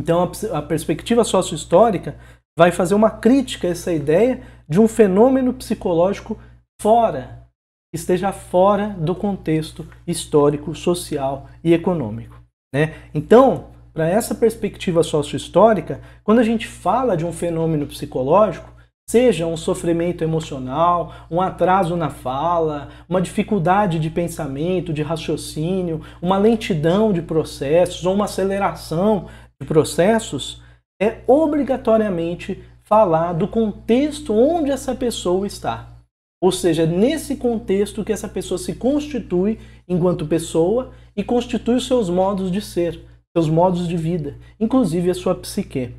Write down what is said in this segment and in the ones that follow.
Então a, perspectiva sócio-histórica vai fazer uma crítica a essa ideia de um fenômeno psicológico fora, que esteja fora do contexto histórico, social e econômico. Né? Então, para essa perspectiva sócio-histórica, quando a gente fala de um fenômeno psicológico, seja um sofrimento emocional, um atraso na fala, uma dificuldade de pensamento, de raciocínio, uma lentidão de processos ou uma aceleração de processos, é obrigatoriamente falar do contexto onde essa pessoa está. Ou seja, nesse contexto que essa pessoa se constitui enquanto pessoa e constitui os seus modos de ser, seus modos de vida, inclusive a sua psique.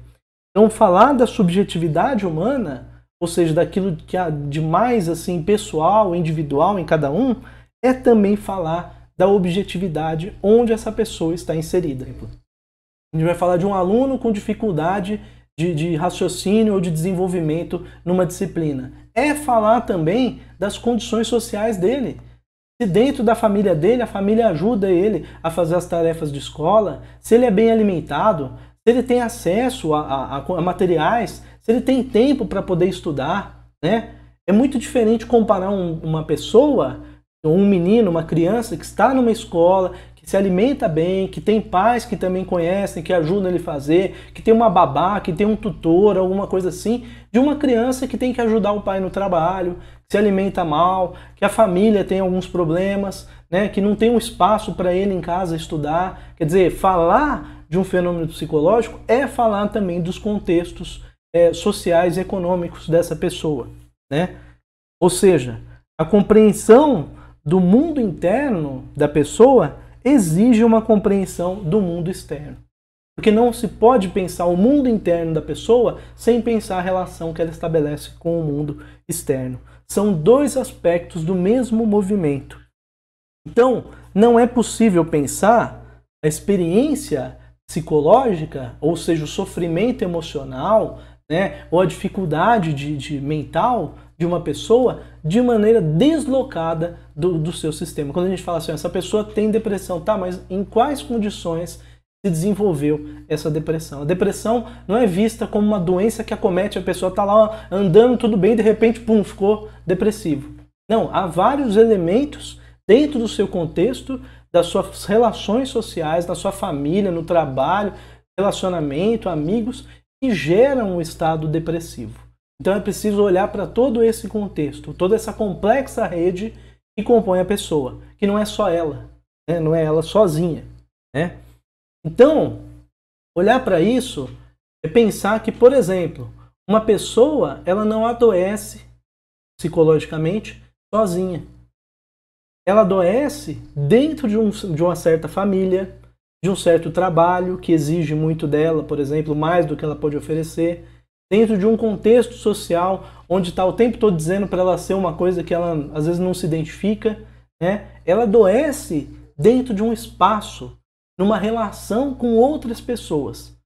Então, falar da subjetividade humana, ou seja, daquilo que há de mais assim pessoal, individual em cada um, é também falar da objetividade onde essa pessoa está inserida. A gente vai falar de um aluno com dificuldade de, de raciocínio ou de desenvolvimento numa disciplina. É falar também das condições sociais dele. Se dentro da família dele, a família ajuda ele a fazer as tarefas de escola, se ele é bem alimentado, se ele tem acesso a, a, a materiais, se ele tem tempo para poder estudar, né? É muito diferente comparar um, uma pessoa, um menino, uma criança que está numa escola, que se alimenta bem, que tem pais que também conhecem, que ajudam ele a fazer, que tem uma babá, que tem um tutor, alguma coisa assim, de uma criança que tem que ajudar o pai no trabalho, que se alimenta mal, que a família tem alguns problemas, né, que não tem um espaço para ele em casa estudar. Quer dizer, falar de um fenômeno psicológico é falar também dos contextos é, sociais e econômicos dessa pessoa, né? Ou seja, a compreensão do mundo interno da pessoa exige uma compreensão do mundo externo. Porque não se pode pensar o mundo interno da pessoa sem pensar a relação que ela estabelece com o mundo externo. São dois aspectos do mesmo movimento. Então, não é possível pensar a experiência psicológica, ou seja, o sofrimento emocional, né, ou a dificuldade de, de mental de uma pessoa de maneira deslocada do, do seu sistema. Quando a gente fala assim, essa pessoa tem depressão, tá, mas em quais condições se desenvolveu essa depressão? A depressão não é vista como uma doença que acomete a pessoa, tá lá andando tudo bem, de repente, pum, ficou depressivo. Não, há vários elementos dentro do seu contexto, das suas relações sociais, da sua família, no trabalho, relacionamento, amigos, que geram um estado depressivo. Então é preciso olhar para todo esse contexto, toda essa complexa rede que compõe a pessoa, que não é só ela, né? não é ela sozinha. Né? Então, olhar para isso é pensar que, por exemplo, uma pessoa ela não adoece psicologicamente sozinha. Ela adoece dentro de, um, de uma certa família, de um certo trabalho que exige muito dela, por exemplo, mais do que ela pode oferecer dentro de um contexto social onde está o tempo todo dizendo para ela ser uma coisa que ela às vezes não se identifica, né? Ela adoece dentro de um espaço, numa relação com outras pessoas.